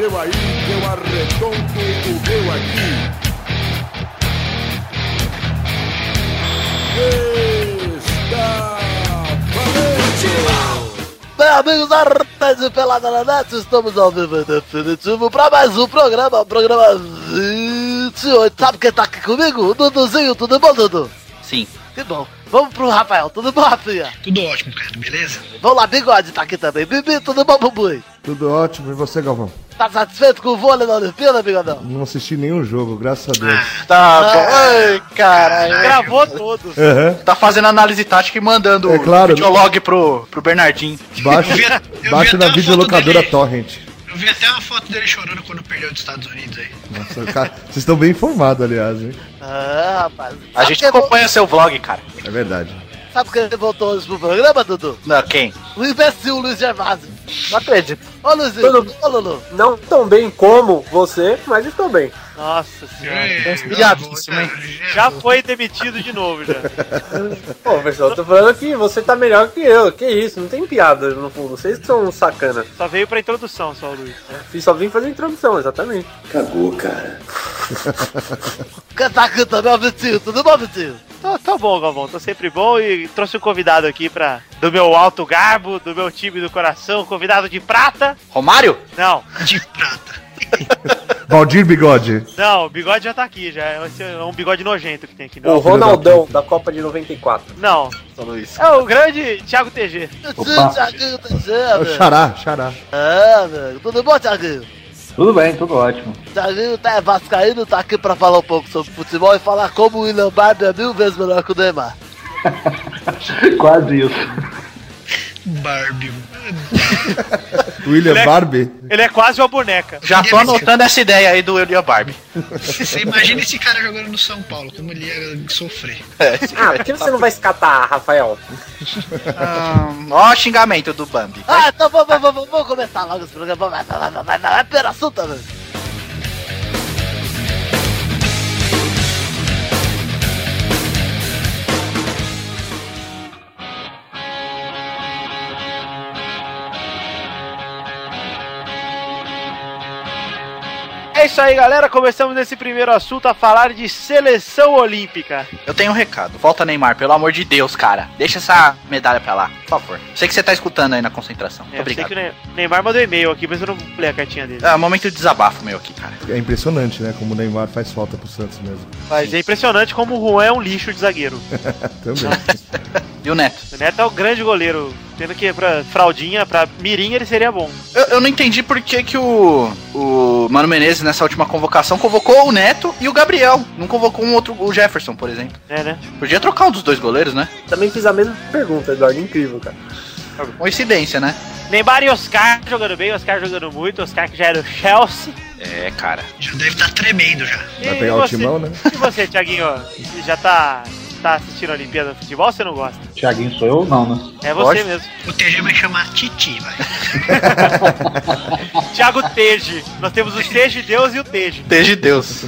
seu aí, que eu arredondo o meu aqui. Está valente! Bem, amigos artes de Pelada na Net, estamos ao vivo em definitivo para mais um programa, programa 28. Sabe quem tá aqui comigo? O Duduzinho, tudo bom, Dudu? Sim. Que bom. Vamos pro Rafael, tudo bom, Rafinha? Tudo ótimo, cara, beleza? Vamos lá, Bigode tá aqui também. Bibi, tudo bom, Bubui? Tudo ótimo, e você, Galvão? Tá satisfeito com o vôlei na Olimpíada, Bigodão? Não assisti nenhum jogo, graças a Deus. Tá bom. Ai, caralho. Gravou todos. Aham. Tá fazendo análise tática e mandando É claro. o videolog pro, pro Bernardinho. Baixa, Eu vi- eu vi baixa na videolocadora. Torrent. Eu vi até uma foto dele chorando quando perdeu dos Estados Unidos aí. Nossa, cara, vocês estão bem informados, aliás, hein? Ah, rapaz. A gente acompanha seu vlog, cara. É verdade. Sabe quem voltou hoje pro programa, Dudu? Não, quem? O imbecil Luiz Gervásio. Não acredito. Ô, Luizinho, ô, Lulu. Não tão bem como você, mas estou bem. Nossa senhora. É, isso, hein? Já foi demitido de novo, já. Pô, pessoal, eu tô falando que você tá melhor que eu. Que isso, não tem piada no fundo. Vocês que são sacana. Só veio pra introdução, só o Luiz. Fiz- Só vim fazer a introdução, exatamente. Tá aqui também, é o Vitinho. Tudo bom, Vitinho? Tá, tá bom, Galvão, tá sempre bom e trouxe um convidado aqui pra. Do meu alto garbo, do meu time do coração, convidado de prata. Romário? Não, De prata. Valdir Bigode. não, o bigode já tá aqui, já. Esse é um bigode nojento que tem aqui. O Não, Ronaldão da Copa de 94. não. É o grande Thiago TG. Tá É o. Xará, Xará. É, velho. Tudo bom, Thiaguinho? Tudo bem, tudo ótimo. Thiaguinho tá é vascaíno, tá aqui pra falar um pouco sobre futebol e falar como o William Barbie é mil vezes melhor que o Neymar. Quase isso. Barbie. William Moleque. Barbie. Ele é quase uma boneca. Já tô anotando essa ideia aí do Elia Barbie. Você imagina esse cara jogando no São Paulo, como ele ia sofrer. Ah, por que você não vai escatar, Rafael? Ah, ó o xingamento do Bambi. Ah, então vamos, vamos, vamos, vamos começar logo esse programa. Vai, vai, vai, vai, vai, vai, vai, pera assunto, velho. É isso aí, galera. Começamos nesse primeiro assunto a falar de seleção olímpica. Eu tenho um recado. Volta, Neymar, pelo amor de Deus, cara. Deixa essa medalha pra lá, por favor. Sei que você tá escutando aí na concentração. É, eu sei obrigado. que o Ne- Neymar mandou e-mail aqui, mas eu não li a cartinha dele. É um momento de desabafo meu aqui, cara. É impressionante, né? Como o Neymar faz falta pro Santos mesmo. Mas é impressionante como o Juan é um lixo de zagueiro. Também. E o Neto? O Neto é o grande goleiro. Tendo que pra fraldinha, pra mirim, ele seria bom. Eu, eu não entendi por que, que o, o Mano Menezes, nessa última convocação, convocou o Neto e o Gabriel. Não convocou um outro, o Jefferson, por exemplo. É, né? Podia trocar um dos dois goleiros, né? Também fiz a mesma pergunta, Eduardo. Incrível, cara. Coincidência, né? Neymar e Oscar jogando bem, Oscar jogando muito, Oscar que já era o Chelsea. É, cara. Já deve estar tremendo já. Vai E pegar o você? timão, né? E você, Thiaguinho? Já tá, tá assistindo a Olimpíada de Futebol ou você não gosta? Tiaguinho sou eu? Não, né? É você Lógico. mesmo. O TG vai chamar Titi, vai. Thiago Teje. Nós temos o Teje Deus e o Teje. Desde Deus.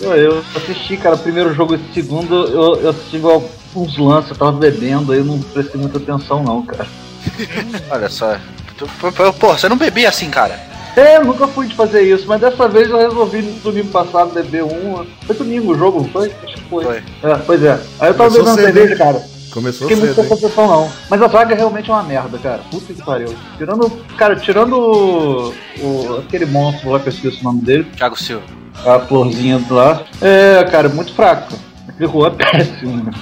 Eu, assisti, cara, o primeiro jogo e o segundo, eu, eu assisti uns lances, eu tava bebendo, aí eu não prestei muita atenção não, cara. Olha só. Tu- Pô, você não bebia assim, cara. É, eu nunca fui de fazer isso, mas dessa vez eu resolvi no domingo passado beber um. Foi domingo o jogo, foi? Acho que foi. Foi. É, pois é. Aí eu tava Começou bebendo cedo, cerveja, hein? cara. Começou Fiquei muito cedo, sem hein? atenção não. Mas a zaga realmente é uma merda, cara. Puta que pariu. Tirando, cara, tirando o, o- aquele monstro lá que eu esqueci o nome dele, Thiago Silva. a florzinha do lá. É, cara, muito fraco. Aquele rua é péssimo, né?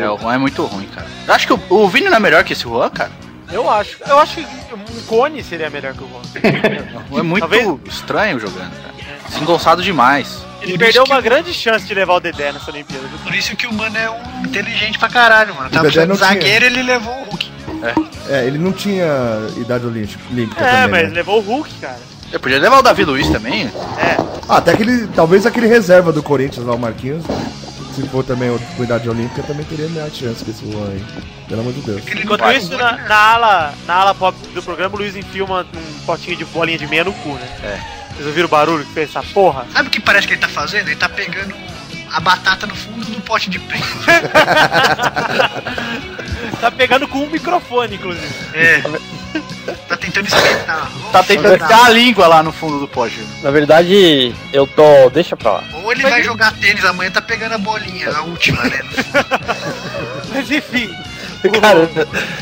É, o Juan é muito ruim, cara. Eu acho que o, o Vini não é melhor que esse Juan, cara. Eu acho. Eu acho que um cone seria melhor que o Juan. O Juan é muito Talvez- estranho jogando, cara. Desengonçado demais. Ele Por perdeu que uma grande chance de levar o Dedé nessa Olimpíada. viu? Por isso que o mano é um inteligente pra caralho, mano. Dedé precisando zagueiro, ele levou o Hulk. É, ele não tinha idade olímpica, olímpica É, também, mas né? levou o Hulk, cara. Eu podia levar o Davi Luiz também. É. Ah, até aquele, talvez aquele reserva do Corinthians lá, o Marquinhos, se for também outro com idade olímpica, também teria mais chance que esse Juan aí. Pelo amor de Deus. Enquanto vai- isso, na, na ala, na ala pop do programa, o Luiz enfia um potinho de bolinha de meia no cu, né? É. Vocês ouviram o barulho que fez essa porra? Sabe o que parece que ele tá fazendo? Ele tá pegando a batata no fundo do pote de preto. tá pegando com um microfone, inclusive. É. Tá tentando esquentar. Tá tentando enfiar a língua lá no fundo do pó, Gil. Na verdade, eu tô. Deixa pra lá. Ou ele vai jogar tênis amanhã, tá pegando a bolinha, a última, né? Mas enfim, Cara,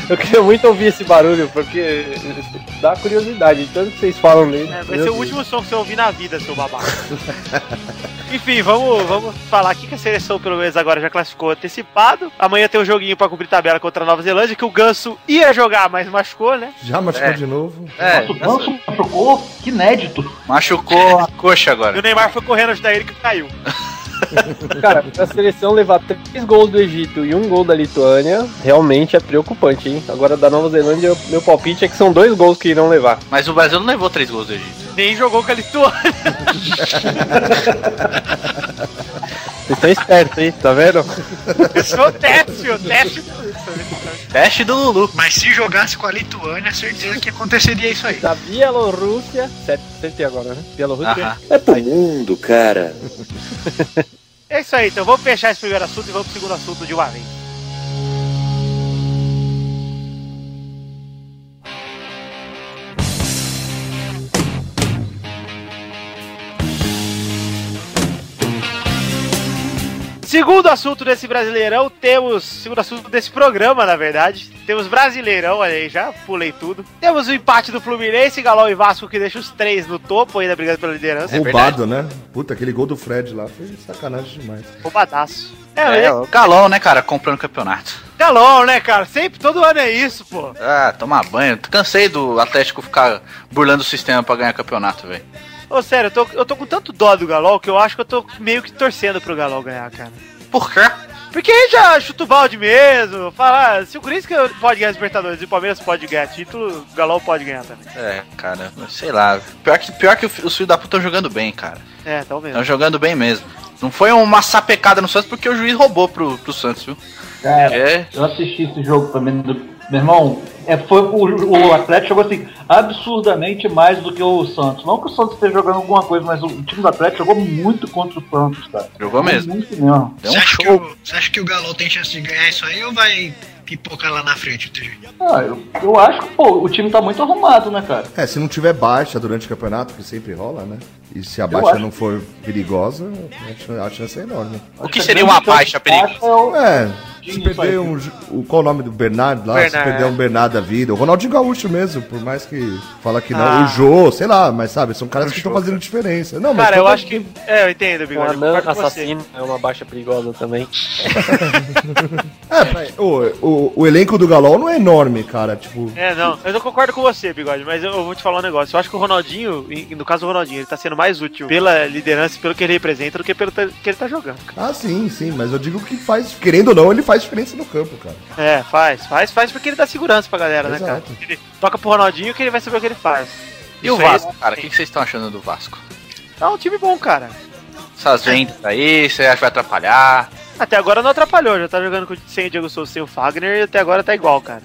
eu queria muito ouvir esse barulho, porque dá curiosidade, tanto que vocês falam nele. é, vai ser o último som que você ouvir na vida, seu babaca. Enfim, vamos, vamos falar aqui que a seleção, pelo menos agora, já classificou antecipado. Amanhã tem um joguinho pra cumprir tabela contra a Nova Zelândia, que o Ganso ia jogar, mas machucou, né? Já machucou É. de novo? É, Nossa, o Ganso machucou, que inédito. machucou a coxa E agora. o Neymar foi correndo ajudar ele que caiu. Cara, a seleção levar três gols do Egito e um gol da Lituânia, realmente é preocupante, hein? Agora da Nova Zelândia, meu palpite é que são dois gols que irão levar. Mas o Brasil não levou três gols do Egito. Nem jogou com a Lituânia. Vocês estão espertos, hein? Tá vendo? Esse é o teste, o teste. Teste do Lulu. Mas se jogasse com a Lituânia, certeza que aconteceria isso aí. Da Bielorrússia. Acertei agora, né? Bielorrússia. Aham. É pro mundo, cara. É isso aí, então vamos fechar esse primeiro assunto e vamos pro segundo assunto de uma vez. Segundo assunto desse Brasileirão, temos. Segundo assunto desse programa, na verdade. Temos Brasileirão, olha aí, já pulei tudo. Temos o empate do Fluminense, Galol e Vasco, que deixa os três no topo, ainda brigando pela liderança. Roubado, né? Puta, aquele gol do Fred lá foi sacanagem demais. Roubadaço. É, É, o Galão, né, cara, comprando campeonato. Galol, né, cara? Sempre, todo ano é isso, pô. Ah, tomar banho. Cansei do Atlético ficar burlando o sistema pra ganhar campeonato, velho. Ô, sério, eu tô, eu tô com tanto dó do Galol que eu acho que eu tô meio que torcendo pro Galol ganhar, cara. Por quê? Porque aí já chuta o balde mesmo. Fala, ah, se o Corinthians pode ganhar os Libertadores e o Palmeiras pode ganhar título, o Galol pode ganhar também. É, cara, sei lá. Pior que, pior que os filhos da puta estão jogando bem, cara. É, mesmo. Estão jogando bem mesmo. Não foi uma sapecada no Santos porque o juiz roubou pro, pro Santos, viu? Cara, É. eu assisti esse jogo também. Do... Meu irmão, é, foi, o, o Atlético jogou assim, absurdamente mais do que o Santos. Não que o Santos esteja jogando alguma coisa, mas o time do Atlético jogou muito contra o Santos, cara. Jogou mesmo. Muito mesmo. Você um acha, que o, você acha que o Galo tem chance de ganhar isso aí ou vai pipocar lá na frente o TG? Ah, eu, eu acho que, pô, o time tá muito arrumado, né, cara? É, se não tiver baixa durante o campeonato, que sempre rola, né? E se a baixa não for perigosa, a chan- a chance é enorme. O que seria uma baixa perigosa? É o- É, se perder um. O, qual o nome do Bernardo lá? Se Bernard. perder um Bernardo da vida. O Ronaldinho Gaúcho mesmo, por mais que fala que não. Ah. O Jô, sei lá, mas sabe, são caras que estão fazendo diferença. Não, mas Cara, eu acho que. É, eu entendo, O Bigode. eu anã concordo com você. assassino é uma baixa perigosa também. É, o, o, o elenco do Galol não é enorme, cara. Tipo. É, não, eu não concordo com você, Bigode, mas eu, eu vou te falar um negócio. Eu acho que o Ronaldinho, no caso do Ronaldinho, ele tá sendo mais útil pela liderança pelo que ele representa do que pelo que ele tá jogando. cara. Ah, sim, sim, mas eu digo que faz, querendo ou não, ele faz diferença no campo, cara. É, faz, faz, faz porque ele dá segurança pra galera, né, cara? Exato. Ele toca pro Ronaldinho que ele vai saber o que ele faz. E o Isso aí, Vasco, cara? O que vocês estão achando do Vasco? É um time bom, cara. Essas vendas aí, você acha que vai atrapalhar? Até agora não atrapalhou, já tá jogando com, sem o Diego Souza, sem o Fagner e até agora tá igual, cara.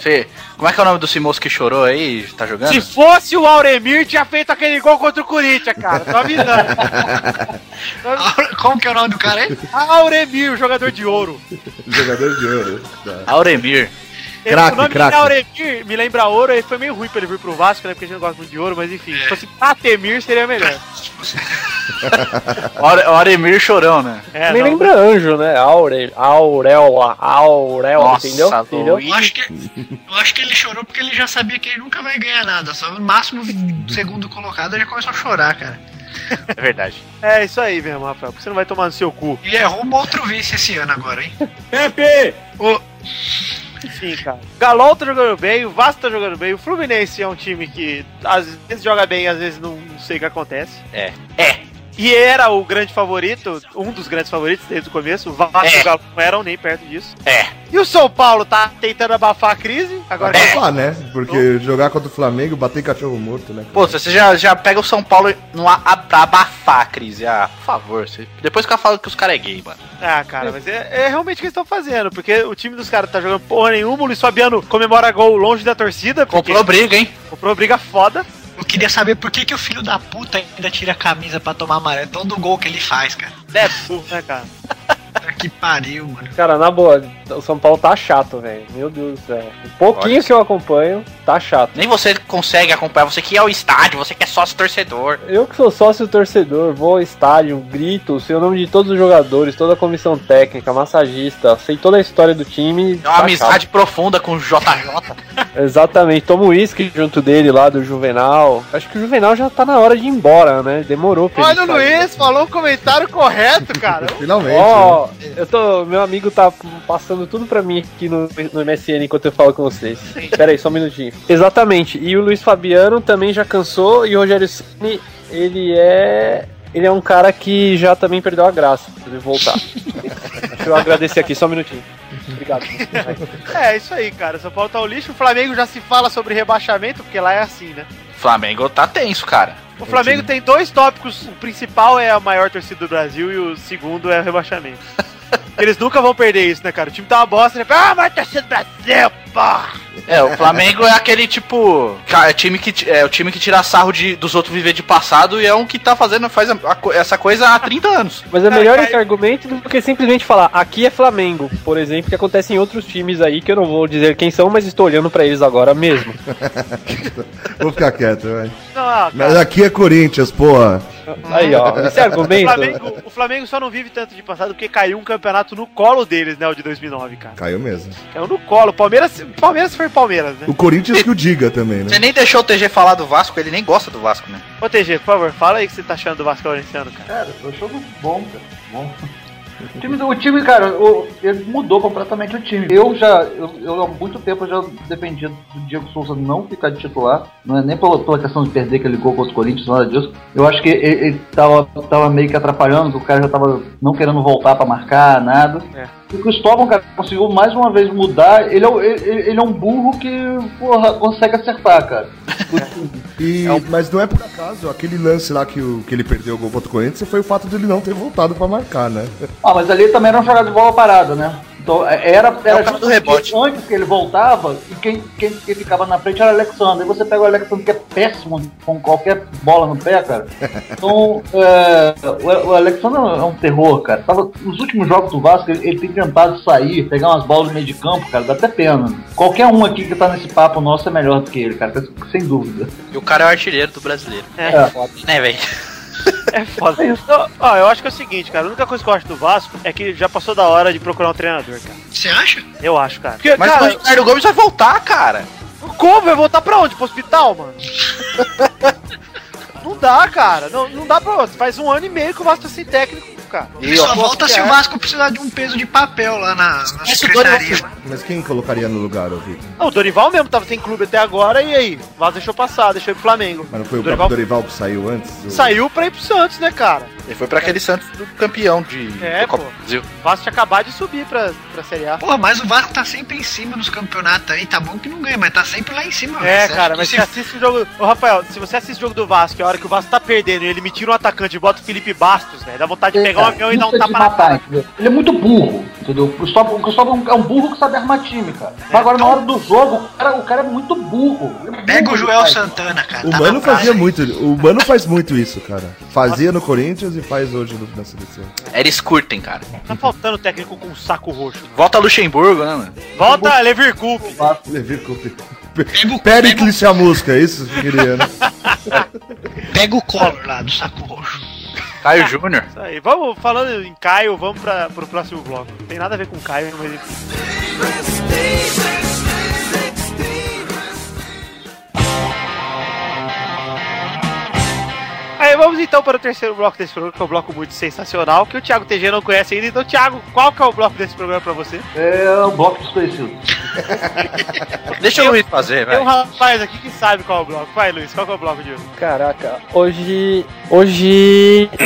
Você, como é que é o nome do Cimoso que chorou aí? Tá jogando? Se fosse o Auremir, tinha feito aquele gol contra o Corinthians, cara. Tô avisando. Como que é o nome do cara aí? Auremir, o jogador de ouro. Jogador de ouro. Tá. Auremir. Craque, o nome craque. é Auremir me lembra ouro, e foi meio ruim pra ele vir pro Vasco, né? Porque a gente não gosta muito de ouro, mas enfim. Se fosse Atemir, seria melhor. Aure- Auremir chorão, né? É, Me não, lembra anjo, né? Aure, auréola, auréola, Nossa, entendeu? louco. entendeu? Eu acho, que, eu acho que ele chorou porque ele já sabia que ele nunca vai ganhar nada. Só no máximo segundo colocado ele já começou a chorar, cara. É verdade. É isso aí mesmo, Rafael. Porque você não vai tomar no seu cu. E é rumo a outro vice esse ano agora, hein? Pepe! Enfim, cara. Galol tá jogando bem, o Vasco tá jogando bem, o Fluminense é um time que às vezes joga bem, às vezes não, não sei o que acontece. É. É. E era o grande favorito, um dos grandes favoritos desde o começo. O Vasco e É. o Galo não eram nem perto disso. É. E o São Paulo tá tentando abafar a crise. Agora abafar, né? Porque jogar contra o Flamengo, bater cachorro morto, né? Pô, você já, já pega o São Paulo no, a, a- pra abafar a crise. Ah, por favor. Você, depois que eu falo que os caras é gay, mano. Ah, cara, mas é, é realmente o que eles estão fazendo, porque o time dos caras tá jogando porra nenhuma, o Luiz Fabiano comemora gol longe da torcida, porque Comprou briga, hein? comprou briga foda. Queria saber por que, que o filho da puta ainda tira a camisa pra tomar amarelo. Todo gol que ele faz, cara. Deadpool, né, cara? Que pariu, mano. Cara, na boa, o São Paulo tá chato, velho. Meu Deus do céu. Um pouquinho Olha que eu acompanho, tá chato. Nem você consegue acompanhar, você que é o estádio, você que é sócio torcedor. Eu que sou sócio torcedor, vou ao estádio, grito, sei o nome de todos os jogadores, toda a comissão técnica, massagista, sei toda a história do time. É uma tá amizade profunda com o JJ. chato. Exatamente, tomo uísque junto dele lá do Juvenal. Acho que o Juvenal já tá na hora de ir embora, né? Demorou pra Olha o. Luiz, falou o comentário correto, cara. Finalmente. Ó, eu tô. Meu amigo tá passando tudo pra mim aqui no, no MSN enquanto eu falo com vocês. Pera aí, só um minutinho. Exatamente. E o Luiz Fabiano também já cansou e o Rogério Ceni, ele é. Ele é um cara que já também perdeu a graça de voltar. Deixa eu agradecer aqui, só um minutinho. Obrigado. É, isso aí, cara. São Paulo tá o lixo. O Flamengo já se fala sobre rebaixamento, porque lá é assim, né? Flamengo tá tenso, cara. O Flamengo tem dois tópicos. O principal é a maior torcida do Brasil e o segundo é o rebaixamento. Eles nunca vão perder isso, né, cara? O time tá uma bosta, né? Ah, mas torcida do Brasil, porra! É, o Flamengo é aquele tipo. É, time que, é o time que tira sarro de, dos outros viver de passado e é um que tá fazendo faz a- a essa coisa há 30 anos. Mas é melhor esse argumento do que simplesmente falar aqui é Flamengo, por exemplo, que acontece em outros times aí que eu não vou dizer quem são, mas estou olhando pra eles agora mesmo. Vou ficar quieto, vai. Não, Mas aqui é Corinthians, porra. Aí, ó, esse o, argumento. Flamengo, o Flamengo só não vive tanto de passado porque caiu um campeonato no colo deles, né? O de 2009, cara. Caiu mesmo. Caiu no colo. Palmeiras, Palmeiras foi Palmeiras, né? O Corinthians que o diga também, né? Você nem deixou o TG falar do Vasco, ele nem gosta do Vasco, né? Ô, TG, por favor, fala aí o que você tá achando do Vasco esse ano, cara. Cara, eu jogo bom, cara. Bom. O time, o time cara, o- ele mudou completamente o time. Eu já, eu, eu há muito tempo eu já dependia do Diego Souza não ficar de titular. Não é nem pela, pela questão de perder aquele gol contra o Corinthians, nada disso. Eu acho que ele, ele tava, tava meio que atrapalhando, que o cara já tava não querendo voltar pra marcar, nada. É. E o Cristóvão, cara, conseguiu mais uma vez mudar. Ele é, ele, ele é um burro que, porra, consegue acertar, cara. E, Mas não é por acaso, aquele lance lá que, o, que ele perdeu o gol contra o Corinthians foi o fato dele não ter voltado pra marcar, né? Ah, mas ali também era um jogador de bola parada, né? Então é- era, era o cara do rebote. antes que ele voltava e quem, quem, quem ficava na frente era o Alexandre. Aí você pega o Alexandre que é péssimo com qualquer bola no pé, cara. Então é, o, o Alexandre é um terror, cara. Tava, nos últimos jogos do Vasco ele, ele tem tentado sair, pegar umas bolas no meio de campo, cara, dá até pena. Qualquer um aqui que tá nesse papo nosso é melhor do que ele, cara, sem dúvida. E o cara é o artilheiro do brasileiro. É, Né, velho? É foda. Então, ó, eu acho que é o seguinte, cara. A única coisa que eu acho do Vasco é que já passou da hora de procurar um treinador, cara. Você acha? Eu acho, cara. Porque, Mas cara, o Ricardo Gomes vai voltar, cara. como? Vai voltar pra onde? Pro hospital, mano? não dá, cara. Não, não dá pra. Faz um ano e meio que o Vasco tá sem técnico, cara. Ele só volta se é. o Vasco precisar de um peso de papel lá na, na secretaria. Mas quem colocaria no lugar, ô Vitor? Não, o Dorival mesmo tava sem clube até agora, e aí? O Vasco deixou passar, deixou ir pro Flamengo. Mas não foi o Dorival próprio Dorival que saiu antes? O- Saiu pra ir pro Santos, né, cara? Ele foi pra aquele Santos do campeão de É, Copa pô. do Brasil. O Vasco tinha acabado de subir pra, pra Série A. Pô, mas o Vasco tá sempre em cima nos campeonatos aí. Tá bom que não ganha, mas tá sempre lá em cima. É, velho. Cara, mas que você assiste o jogo. Ô, Rafael, se você assiste o jogo do Vasco, e a hora que o Vasco tá perdendo e ele me tira um atacante e bota o Felipe Bastos, velho, dá vontade de pegar um avião e dar um é tapa na matar, cara. Ele é muito burro, entendeu? O Cristóvão, o Cristóvão é um burro que sabe armar time, cara. Mas agora, na hora do jogo, o cara, o cara é muito burro. É Pega burro o Joel demais. Santana, cara. O tá Mano fazia muito, o Mano faz muito isso, cara. Fazia no Corinthians e faz hoje no- na seleção. Eles curtem, cara. Tá faltando técnico com um saco roxo. Volta Luxemburgo, né, mano? Volta Leverkup. Levi Coupe. Pega o, Pericles Chamusca, é isso que eu queria, né? pega o Collor lá do saco roxo. Caio Júnior. Isso aí. Vamos, falando em Caio, vamos pra, pro próximo bloco. Não tem nada a ver com Caio, mas enfim. Aí vamos então para o terceiro bloco desse programa, que é um bloco muito sensacional, que o Thiago TG não conhece ainda. Então, Thiago, qual que é o bloco desse programa pra você? É o bloco desconhecido. Deixa o Luiz fazer, Tem um velho. rapaz aqui que sabe qual é o bloco. Vai, Luiz, qual que é o bloco de hoje? Caraca, hoje. Hoje.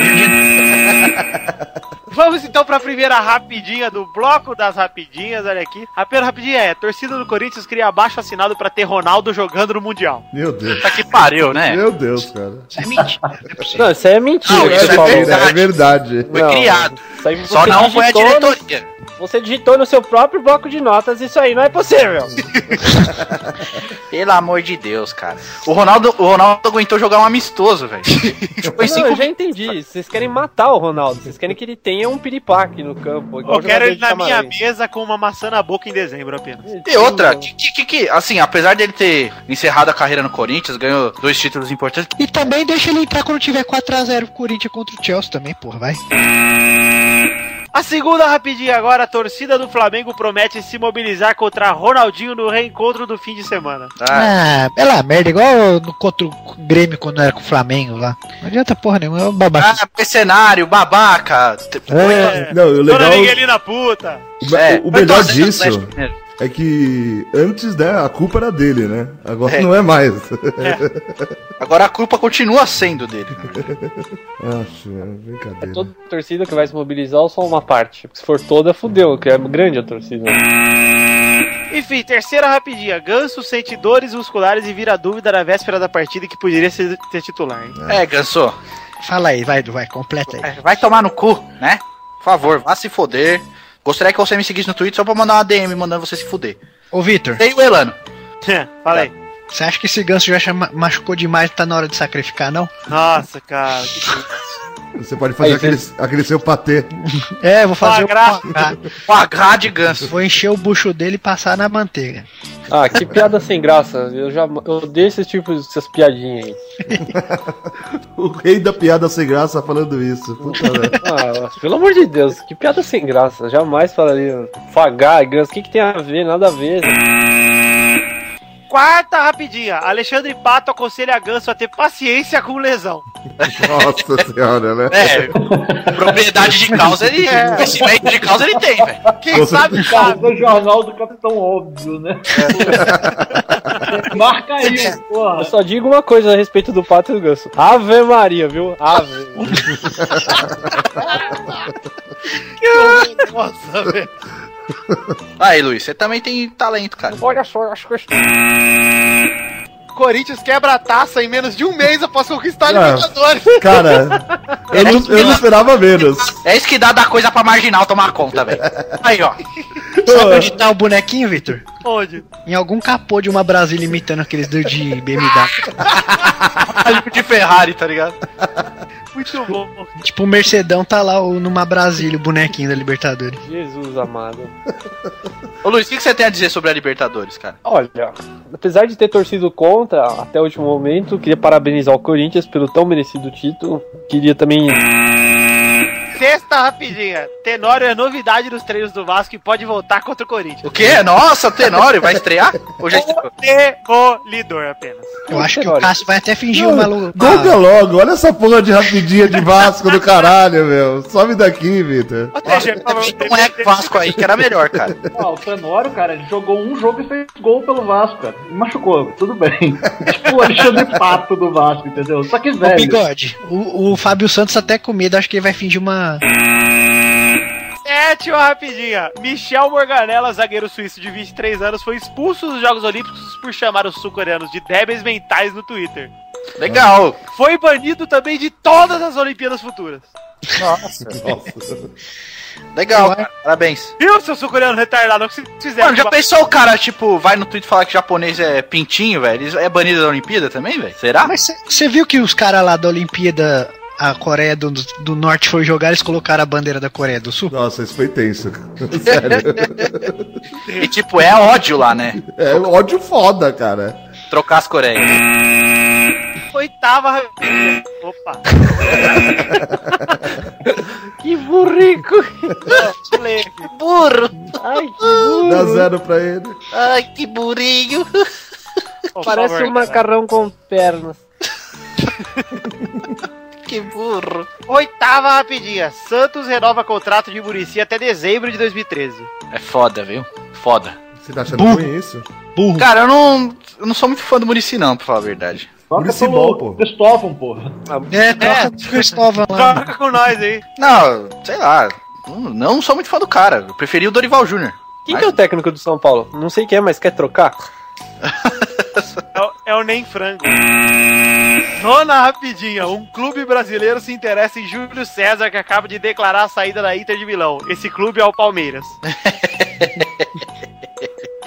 Vamos então pra primeira rapidinha do bloco das rapidinhas, olha aqui. A primeira rapidinha é: torcida do Corinthians cria abaixo assinado pra ter Ronaldo jogando no Mundial. Meu Deus. Tá que pariu, né? Meu Deus, cara. Isso é mentira, não é possível. Não, isso aí é mentira Não, que isso você é falou. verdade. É verdade. Foi Não, criado. Só não foi a digitou no- diretoria. Você digitou no seu próprio bloco de notas, isso aí não é possível. Pelo amor de Deus, cara. O Ronaldo, o Ronaldo aguentou jogar um amistoso, velho. Foi Não, cinco eu já entendi. Vocês querem matar o Ronaldo. Vocês querem que ele tenha um piripaque no campo. igual Eu quero ele na minha mesa com uma maçã na boca em dezembro apenas. E outra, que, que, que- que- assim, apesar dele ter encerrado a carreira no Corinthians, ganhou dois títulos importantes. E também deixa ele entrar quando tiver 4x0 Corinthians contra o Chelsea também, porra, vai. A segunda rapidinha agora, a torcida do Flamengo promete se mobilizar contra Ronaldinho no reencontro do fim de semana. Ah, bela merda, igual no contra o Grêmio quando era com o Flamengo lá. Não adianta porra nenhuma, é um babaca. Ah, mercenário, babaca. É, não, o legal. Dona Miguelina puta. O, É, o melhor disso. É que antes, né, a culpa era dele, né? Agora É. não é mais. Agora a culpa continua sendo dele. Acho, é brincadeira. Toda torcida que vai se mobilizar ou só uma parte? Porque se for toda, fudeu, que é grande a torcida. Enfim, terceira rapidinha. Ganso sente dores musculares e vira dúvida na véspera da partida que poderia ser, ser titular. hein? É, Ganso. Fala aí, vai, vai, completa aí. é, Vai tomar no cu, né? Por favor, vá se foder. Gostaria que você me seguisse no Twitter só pra mandar uma DM mandando você se fuder. Ô, Vitor, E aí, o Elano? Fala aí. você acha que esse ganso já machucou demais e tá na hora de sacrificar, não? Nossa, cara. Que... Você pode fazer Aí, aquele, aquele seu patê. É, vou fazer Foie o Pagar de ganso. Vou encher o bucho dele e passar na manteiga. Ah, que piada sem graça. Eu já eu odeio esses tipos, essas piadinhas aí. O rei da piada sem graça falando isso. Puta. Ah, pelo amor de Deus, que piada sem graça. Jamais falaria fagar, ganso. O que, que tem a ver? Nada a ver. Quarta rapidinha. Alexandre Pato aconselha Ganso a ter paciência com lesão. Nossa senhora, né? É, propriedade de causa ele. Conhecimento de causa ele tem, velho. Quem Você- sabe, Cara, sabe. do jornal do Capitão Óbvio, né? Marca aí, porra. Eu só digo uma coisa a respeito do Pato e do Ganso. Ave Maria, viu? Ave. Nossa, velho. Aí, Luiz, você também tem talento, cara. Olha só, acho que eu Corinthians quebra a taça em menos de um mês após conquistar a Ah. Libertadores. Cara, eu não, eu não esperava menos. É isso que dá dar coisa pra marginal tomar conta, velho. Aí, ó. Sabe onde tá o bonequinho, Vitor? Onde? Em algum capô de uma Brasília imitando aqueles dois de BMW. de Ferrari, tá ligado? Muito bom. tipo, o Mercedão tá lá numa Brasília, o bonequinho da Libertadores. Jesus amado. Ô, Luiz, o que que você tem a dizer sobre a Libertadores, cara? Olha, apesar de ter torcido contra até o último momento, queria parabenizar o Corinthians pelo tão merecido título. Queria também. Sexta rapidinha. Tenório é novidade nos treinos do Vasco e pode voltar contra o Corinthians. O quê? Nossa, o Tenório vai estrear? Ou já estreou? Demolidor apenas. Eu acho que o Cássio vai até fingir uma maluco. Golga logo, olha essa porra de rapidinha de Vasco do caralho, meu. Sobe daqui, Vitor. Um é Vasco aí, que era melhor, cara. Ah, o Tenório, cara, ele jogou um jogo e fez gol pelo Vasco, cara. E machucou, tudo bem. tipo o Alexandre Pato do Vasco, entendeu? Só que Ô, velho. bigode, o, o Fábio Santos até com medo, acho que ele vai fingir uma. Sétima rapidinha. Michel Morganella, zagueiro suíço de 23 anos, foi expulso dos Jogos Olímpicos por chamar os sul-coreanos de débeis mentais no Twitter. Legal. Foi banido também de todas as Olimpíadas futuras. Nossa. Legal, cara. Parabéns. Viu, seu sul-coreano retardado? O que vocês fizeram? Mano, já pensou o cara, tipo, vai no Twitter falar que japonês é pintinho, velho? Ele É banido da Olimpíada também, velho? Será? Mas você viu que os caras lá da Olimpíada, a Coreia do, do Norte foi jogar, eles colocaram a bandeira da Coreia do Sul? Nossa, isso foi tenso. Sério. E tipo, é ódio lá, né? É ódio foda, cara. Trocar as Coreias. Oitava. Opa. Que burrico! Moleque. Burro. Ai, que burro! Dá zero pra ele. Ai, que burinho. Por Parece favor, um macarrão com pernas. Que burro. Oitava rapidinha. Santos renova contrato de Murici até dezembro de 2013. É foda, viu? Foda. Você tá achando Burro. ruim isso? Burro. Cara, eu não, eu não sou muito fã do Murici, não, pra falar a verdade. Toca bom, pô. Cristóvão, porra. É, o Cristóvão lá. Troca com nós aí. Não, sei lá. Não, não sou muito fã do cara. Eu preferi o Dorival Júnior. Quem que é o técnico do São Paulo? Não sei quem é, mas quer trocar? É, o- é o Nem Frango. Nona rapidinha. Um clube brasileiro se interessa em Júlio César, que acaba de declarar a saída da Inter de Milão. Esse clube é o Palmeiras.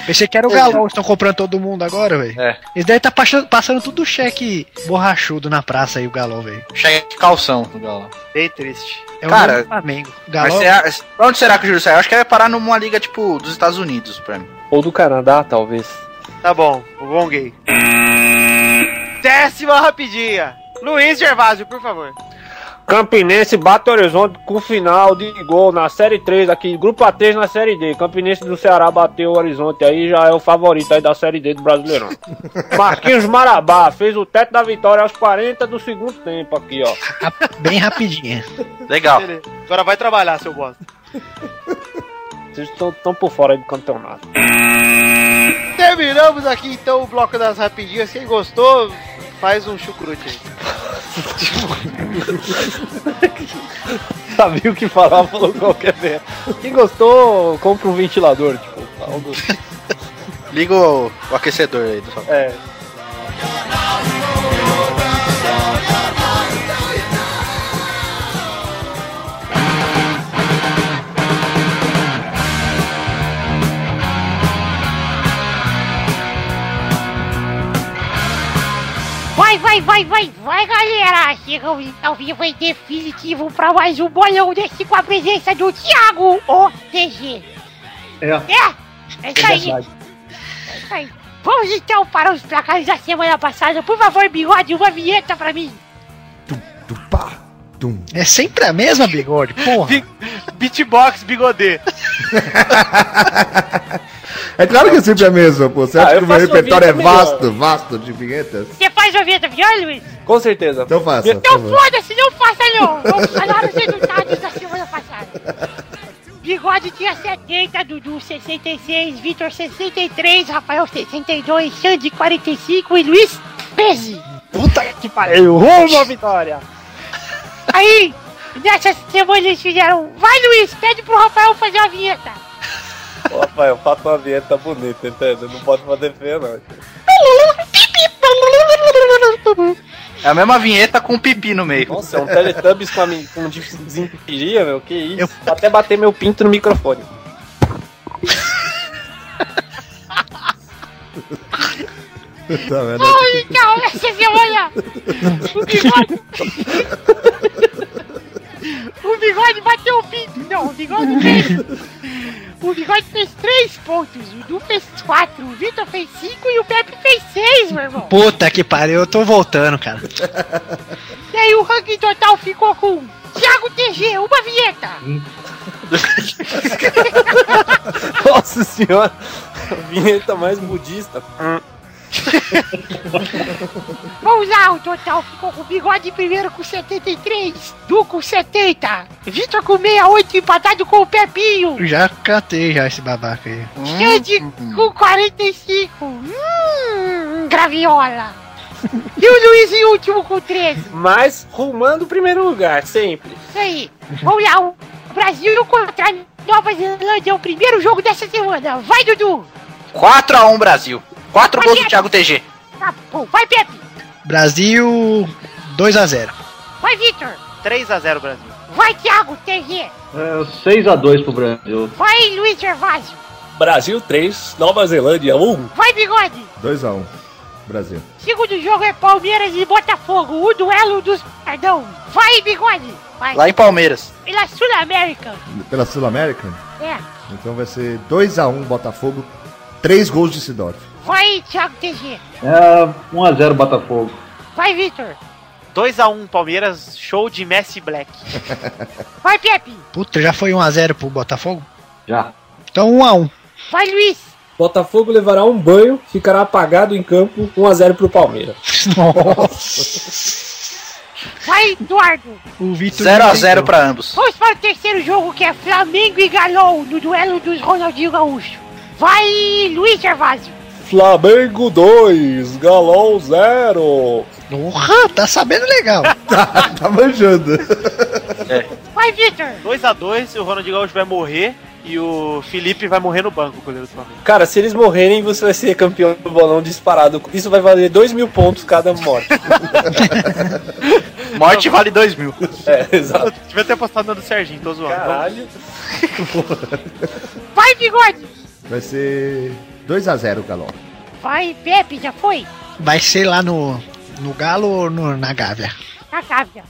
Pensei que era o galão, estão comprando todo mundo agora, velho. É. Eles devem estar passando, passando tudo cheque borrachudo na praça aí, o galão, velho. Chega de calção do Galão. Bem triste. É o Cara, novo Flamengo. O Mas galão. será, pra onde será que o Júlio saiu? Eu acho que vai parar numa liga, tipo, dos Estados Unidos, pra mim. Ou do Canadá, talvez. Tá bom, o bom gay. Décima rapidinha. Luiz Gervásio, por favor. Campinense bate o Horizonte com final de gol na Série 3 aqui, Grupo A3 na Série D. Campinense do Ceará bateu o Horizonte aí, já é o favorito aí da Série D do Brasileirão. Marquinhos Marabá fez o teto da vitória aos 40 do segundo tempo aqui, ó. Bem rapidinha. Legal. Agora vai trabalhar, seu bosta. Vocês estão tão por fora aí do campeonato. Terminamos aqui então o bloco das rapidinhas. Quem gostou, faz um chucrute aí. Sabia o que falar, falou qualquer merda. Quem gostou, compra um ventilador, tipo, algo. Liga o, o aquecedor aí do É. Vai, vai, vai, vai, vai, galera! Chegamos ao vivo em definitivo para mais um bolão desse com a presença do Thiago OTG. É. É, é isso aí. É isso aí. Vamos então para os placares da semana passada. Por favor, bigode, uma vinheta pra mim. É sempre a mesma, bigode, porra. Beatbox bigodê. É claro que é sempre a mesma, pô. Você acha Ah, eu que o meu repertório é vasto, vasto de vinhetas? Você faz a vinheta melhor, Luiz? Com certeza. Então faça. Então foda-se, não faça não! Vamos falar os resultados da semana passada. Bigode tinha 70, Dudu 66, Vitor 63, Rafael 62, Sandy 45 e Luiz 13. Puta que pariu, rumo à vitória! Aí, nessa semana eles fizeram. Vai, Luiz, pede pro Rafael fazer a vinheta. Ô, Rafael, faça uma vinheta bonita, entendeu? Não pode fazer feio, não. É a mesma vinheta com pipi no meio. Nossa, é um Teletubbies com, a com desempiria, meu, que isso? Vou até bater meu pinto no microfone. Tá vendo? Vamos então, essa semana. O bigode. o bigode bateu o pinto. Não, o bigode fez. O bigode fez 3 pontos, o Du fez 4, o Vitor fez 5 e o Pepe fez 6, meu irmão. Puta que pariu, eu tô voltando, cara. E aí o ranking total ficou com Thiago TG, uma vinheta. Nossa senhora, a vinheta mais budista. Vamos lá, o total ficou com o Bigode primeiro com 73, Du com 70, Vitor com 68 empatado com o Pepinho, Já catei já esse babaca aí. Xande com 45, hum, graviola. E o Luiz em último com 13. Mas rumando o primeiro lugar, sempre. Isso aí. Vamos lá, o Brasil contra a Nova Zelândia é o primeiro jogo dessa semana. Vai, Dudu. 4x1 Brasil. 4 gols do Thiago TG. Tá bom. Vai, Pepe. Brasil 2x0. Vai, Vitor. 3x0 Brasil. Vai, Thiago TG. É 6x2 pro Brasil. Vai, Luiz Gervásio. Brasil 3, Nova Zelândia 1. Vai, Bigode. 2x1. Brasil. Segundo jogo é Palmeiras e Botafogo. O duelo dos... Perdão. Vai, Bigode. Vai. Lá em Palmeiras. Pela Sul-América. Pela Sul-América? É. Então vai ser 2x1 Botafogo, 3 gols de Sidorf. Vai, Thiago TG. É 1x0 Botafogo. Vai, Vitor. 2x1 Palmeiras, show de Messi Black. Vai, Pepe. Puta, já foi 1x0 pro Botafogo? Já. Então 1x1. Vai, Luiz. Botafogo levará um banho, ficará apagado em campo, 1x0 pro Palmeiras. Vai, Eduardo. O Vitor. 0x0 pra ambos. Vamos para o terceiro jogo que é Flamengo e Galo no duelo dos Ronaldinho Gaúcho. Vai, Luiz Gervásio. Flamengo 2, Galão 0. Porra, tá sabendo legal. tá manjando. Vai, Vitor. 2x2, o Ronaldinho Gaúcho vai morrer e o Felipe vai morrer no banco, goleiro do Flamengo. Cara, se eles morrerem, você vai ser campeão do bolão disparado. Isso vai valer 2 mil pontos cada morte. Morte vale 2 mil. É, exato. Devia ter apostado no do Serginho, tô zoando. Caralho. Vai, bigode! Vai ser 2x0 o Galol. Vai, Pepe, já foi? Vai ser lá no, no Galo ou no- na Gávea? Na Gávea.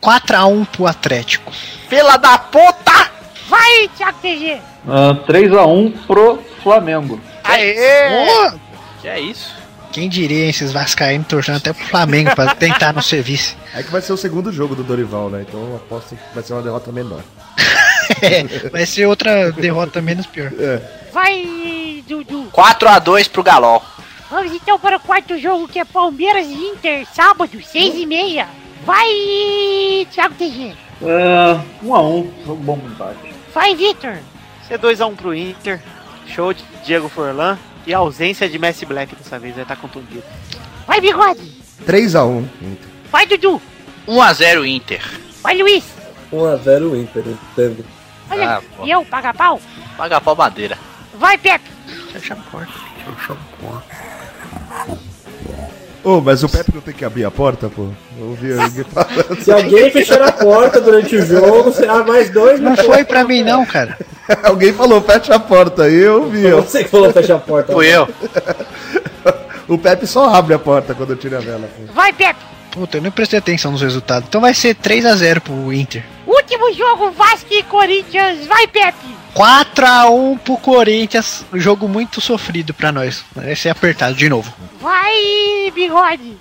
4x1 pro Atlético. Pela da puta! Vai, Thiago TG! Ah, 3x1 pro Flamengo. Aê! Ô, Que é isso? quem diria, hein, esses vascaínos torcendo até pro Flamengo pra tentar não ser vice. É que vai ser o segundo jogo do Dorival, né? Então eu aposto que vai ser uma derrota menor. É, vai ser outra derrota menos pior. É. Vai, Dudu! 4x2 pro Galol. Vamos então para o quarto jogo que é Palmeiras e Inter, sábado, seis e meia. Vai, Thiago TG! Ah, 1x1, jogo bom empate. Vai, Vitor! Ser 2x1 pro Inter. Show de Diego Forlan. E ausência de Messi Black dessa vez, vai estar contundido. Vai, Bigode! 3x1. Vai, Dudu! 1x0 Inter. Vai, Luiz! 1x0 Inter, entendo. Olha, Ah, e eu, paga pau? Paga pau madeira. Vai, Pepe! Fecha a porta. Ô, mas o Pepe não tem que abrir a porta, pô? Eu ouvi alguém falando. Se alguém fechar a porta durante o jogo, será mais dois Não foi pra mim não, cara. Alguém falou, fecha a porta, aí eu ouvi. Foi você que falou fechar a porta. Fui eu. O Pepe só abre a porta quando tira a vela. pô. Vai, Pepe! Puta, eu nem prestei atenção nos resultados. Então vai ser 3x0 pro Inter. Último jogo, Vasco e Corinthians. Vai, Pepe! 4x1 pro Corinthians. Jogo muito sofrido pra nós. Vai ser apertado de novo. Vai, Bigode!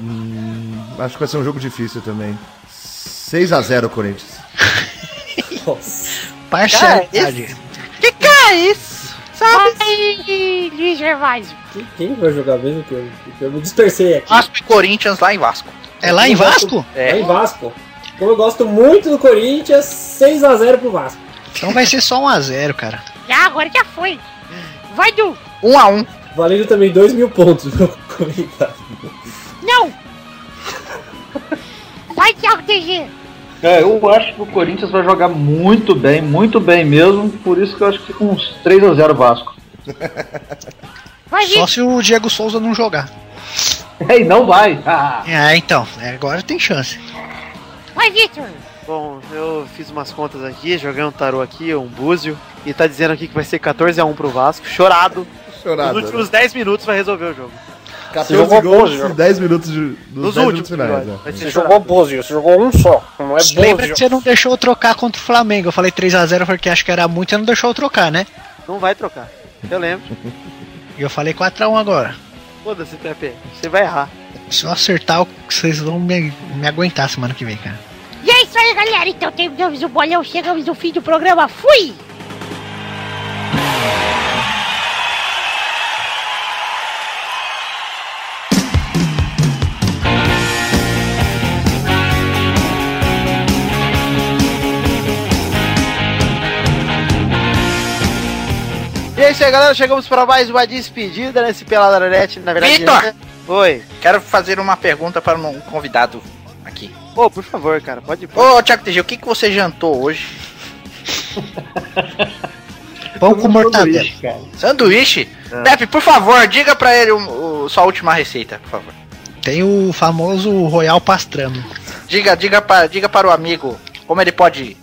Hum, acho que vai ser um jogo difícil também. 6x0 Corinthians. Parcialidade. Que que é isso? Vai, Luiz Gervásio. Quem- vai jogar mesmo? Que eu, que eu me dispersei aqui. Vasco e Corinthians lá em Vasco. É lá em Vasco? É. Lá em Vasco. Como eu gosto muito do Corinthians, 6x0 pro Vasco. Então vai ser só 1x0, cara. Já, agora já foi. Vai, Du! 1x1. Valendo também 2 mil pontos no comentário. Não! Vai, Thiago TG! É, eu acho que o Corinthians vai jogar muito bem, muito bem mesmo, por isso que eu acho que fica uns 3x0 Vasco. Vai, Só se o Diego Souza não jogar. É, e não vai. Ah, É, então. é, Agora tem chance. Vai, Vitor! Bom, eu fiz umas contas aqui, joguei um tarô aqui, um búzio, e tá dizendo aqui que vai ser 14x1 pro Vasco, chorado. Chorado. Nos últimos 10 minutos vai resolver o jogo. 14 jogou gols em 10 minutos, de, nos Nos 10 últimos minutos finais. né? Você jogou Búzio, você jogou um só. Não é Lembra Búzio. que você não deixou eu trocar contra o Flamengo. Eu falei 3x0 porque acho que era muito, você não deixou eu trocar, né? Não vai trocar. Eu lembro. E eu falei 4x1 agora. Foda-se, Pepe. Você vai errar. Se eu acertar, vocês vão me, me aguentar semana que vem, cara. Isso aí, galera. Então terminamos o bolão, chegamos no fim do programa. Fui! E é isso aí, galera. Chegamos para mais uma despedida nesse Peladranet. Na verdade, Vitor! né? Oi. Quero fazer uma pergunta para um convidado aqui. Ô, por favor, cara, pode ir. Ô, Thiago TG, o que, que você jantou hoje? Pão com mortadela. sanduíche, cara. Sanduíche? Ah. Pepe, por favor, diga pra ele o, o- sua última receita, por favor. Tem o famoso Royal Pastramo. Diga, diga, para, diga para o amigo como ele pode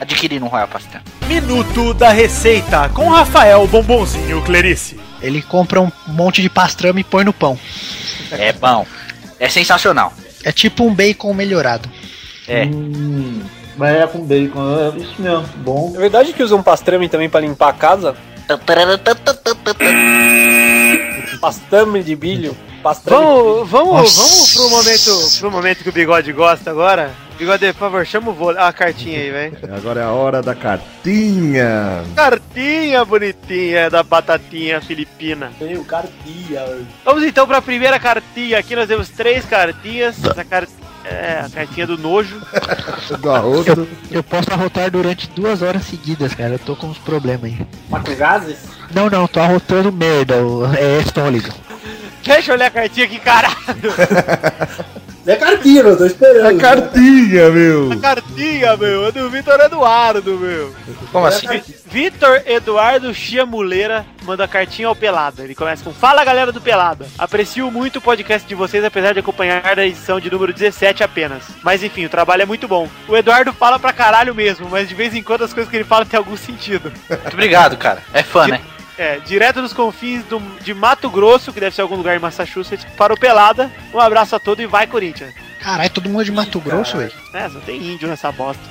adquirir um Royal Pastel. Minuto da Receita com Rafael Bombonzinho Clerice. Ele compra um monte de pastrama e põe no pão. É bom. É sensacional. É tipo um bacon melhorado. É. Hum, vai é com bacon, é isso mesmo, bom. É verdade que usam pastrame também pra limpar a casa? Pastrame de bilho. Pastrame Vamos, vamos, Nossa. vamos pro momento, pro momento que o Bigode gosta agora. Bigode, por favor, chama o vôlei. Ah, a cartinha aí, velho. Agora é a hora da cartinha. Cartinha bonitinha da batatinha filipina. Tem o cartia. Vamos então pra primeira cartinha. Aqui nós temos três cartinhas. Essa car... É, a cartinha do nojo. Do arroto. Eu posso arrotar durante duas horas seguidas, cara. Eu tô com uns problemas aí. Tá com gases? Não, não, tô arrotando merda. o- É sólido. Deixa eu ler a cartinha aqui, caralho. É cartinha, eu tô esperando. É cartinha, meu. A cartinha, meu, é do Vitor Eduardo, meu. Como assim? Vitor Eduardo Chiamuleira manda cartinha ao Pelada. Ele começa com: Fala galera do Pelada. Aprecio muito o podcast de vocês, apesar de acompanhar a edição de número 17 apenas. Mas enfim, o trabalho é muito bom. O Eduardo fala pra caralho mesmo, mas de vez em quando as coisas que ele fala têm algum sentido. Muito obrigado, cara. É fã, né? É, direto dos confins do- de Mato Grosso, que deve ser algum lugar em Massachusetts, para o Pelada. Um abraço a todos e vai, Corinthians. Caralho, todo mundo é de Mato Grosso, velho. É, só tem índio nessa bosta.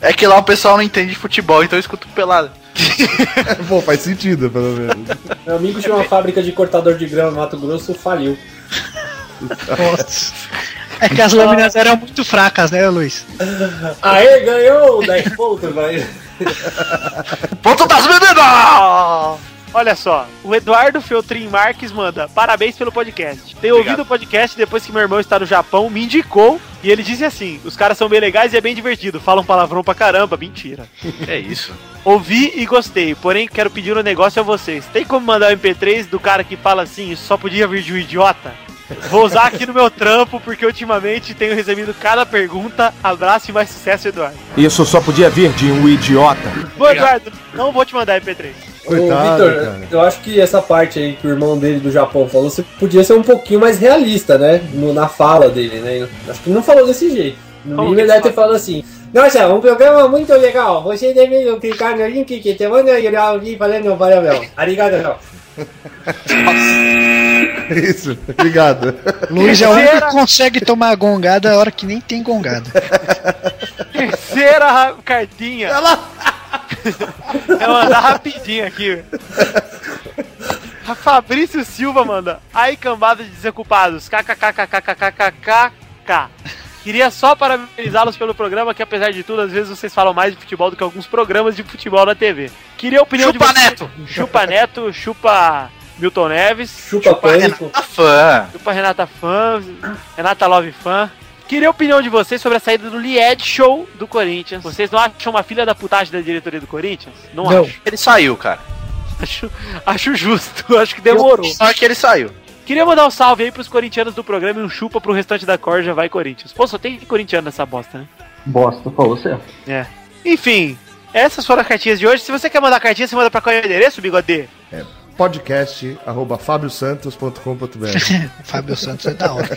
É que lá o pessoal não entende de futebol, então eu escuto pelado. Pô, faz sentido, pelo menos. Meu amigo tinha uma fábrica de cortador de grama no Mato Grosso, faliu. Nossa. É que as lâminas eram muito fracas, né, Luiz? Aê, ganhou 10 pontos, vai. Ponto das meninas! Olha só, o Eduardo Feltrin Marques manda parabéns pelo podcast. Tenho ouvido o podcast depois que meu irmão está no Japão, me indicou e ele disse assim: os caras são bem legais e é bem divertido, falam palavrão pra caramba, mentira. É isso. Ouvi e gostei, porém quero pedir um negócio a vocês. Tem como mandar o MP3 do cara que fala assim, "Isso só podia vir de um idiota? Vou usar aqui no meu trampo porque ultimamente tenho recebido cada pergunta. Abraço e mais sucesso, Eduardo. Isso só podia vir de um idiota. Bom, Eduardo, não vou te mandar MP3. Ô, Vitor, eu acho que essa parte aí que o irmão dele do Japão falou, você podia ser um pouquinho mais realista, né? No- na fala dele, né? Acho que não falou desse jeito. No mínimo ele deve fala? ter falado assim. Nossa, um programa muito legal. Você deve clicar no link que te manda ir aqui falando parabéns. Arigato. Isso, obrigado. Luiz é o único que consegue tomar gongada a hora que nem tem gongada. Terceira ra- cartinha. É mandar rapidinho aqui. A Fabrício Silva manda. Aí, cambada de desocupados. KKKKKKKK. Queria só parabenizá-los pelo programa, que apesar de tudo, às vezes vocês falam mais de futebol do que alguns programas de futebol na TV. Queria a opinião Chupa de vocês. Neto! Chupa Neto, chupa Milton Neves. Chupa, Pânico. Renata Fã. Chupa Renata Fã, Renata Love Fã. Queria a opinião de vocês sobre a saída do Lied Show do Corinthians. Vocês não acham uma filha da putagem da diretoria do Corinthians? Não, Não. acho. Ele saiu, cara. acho. Acho justo, acho que demorou. Só que ele saiu. Queria mandar um salve aí pros corintianos do programa e um chupa pro restante da corja, vai Corinthians. Pô, só tem corintiano nessa bosta, né? Bosta, falou certo. É. Enfim, essas foram as cartinhas de hoje. Se você quer mandar cartinha, você manda pra qual é o endereço, bigode? Podcast, arroba fabiosantos.com.br. Fábio Santos é da hora.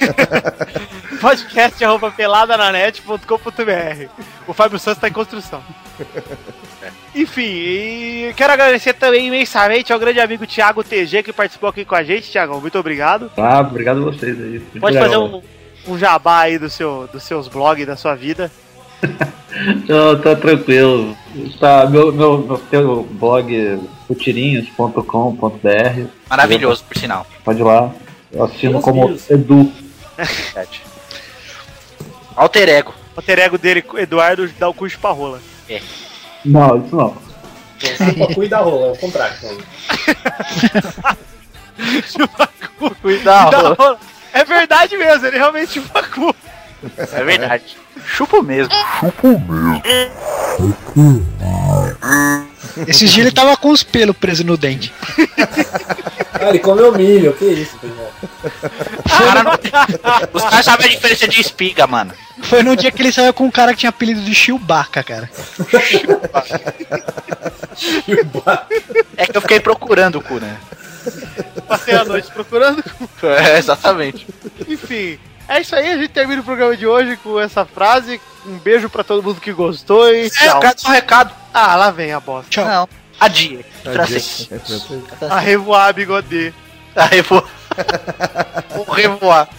Podcast arroba peladananet.com.br. O Fábio Santos tá em construção. Enfim, e quero agradecer também imensamente ao grande amigo Thiago TG que participou aqui com a gente. Thiagão, muito obrigado. Ah, obrigado a vocês aí. Pode Legal. fazer um, um jabá aí do seu, dos seus blogs, da sua vida. Não, tá tranquilo. Está, meu, meu, meu blog futirinhos.com.br. Maravilhoso, por sinal. Pode ir lá. Eu assino Meus como filhos. Edu. Alter ego. Alter ego dele, Eduardo, dá o cu pra rola. Não, isso não. Chupa cu e dá rola, é o contrário. Cuidado. Dá rola. É verdade mesmo, ele realmente chupa cu. É verdade. Chupa mesmo. Esses dias ele tava com os pelos presos no dente. Ah, ele comeu milho, que isso, pessoal. Cara, não- Os caras sabem a diferença de espiga, mano. Foi no dia que ele saiu com um cara que tinha apelido de Chewbacca, cara. É que eu fiquei procurando o cu, né? Passei a noite procurando. É, exatamente. Enfim, é isso aí. A gente termina o programa de hoje com essa frase. Um beijo pra todo mundo que gostou e É, tchau. um recado. Ah, lá vem a bosta. Tchau. Não. Adia. É. A revoar, bigode. A revoar. Vou revoar.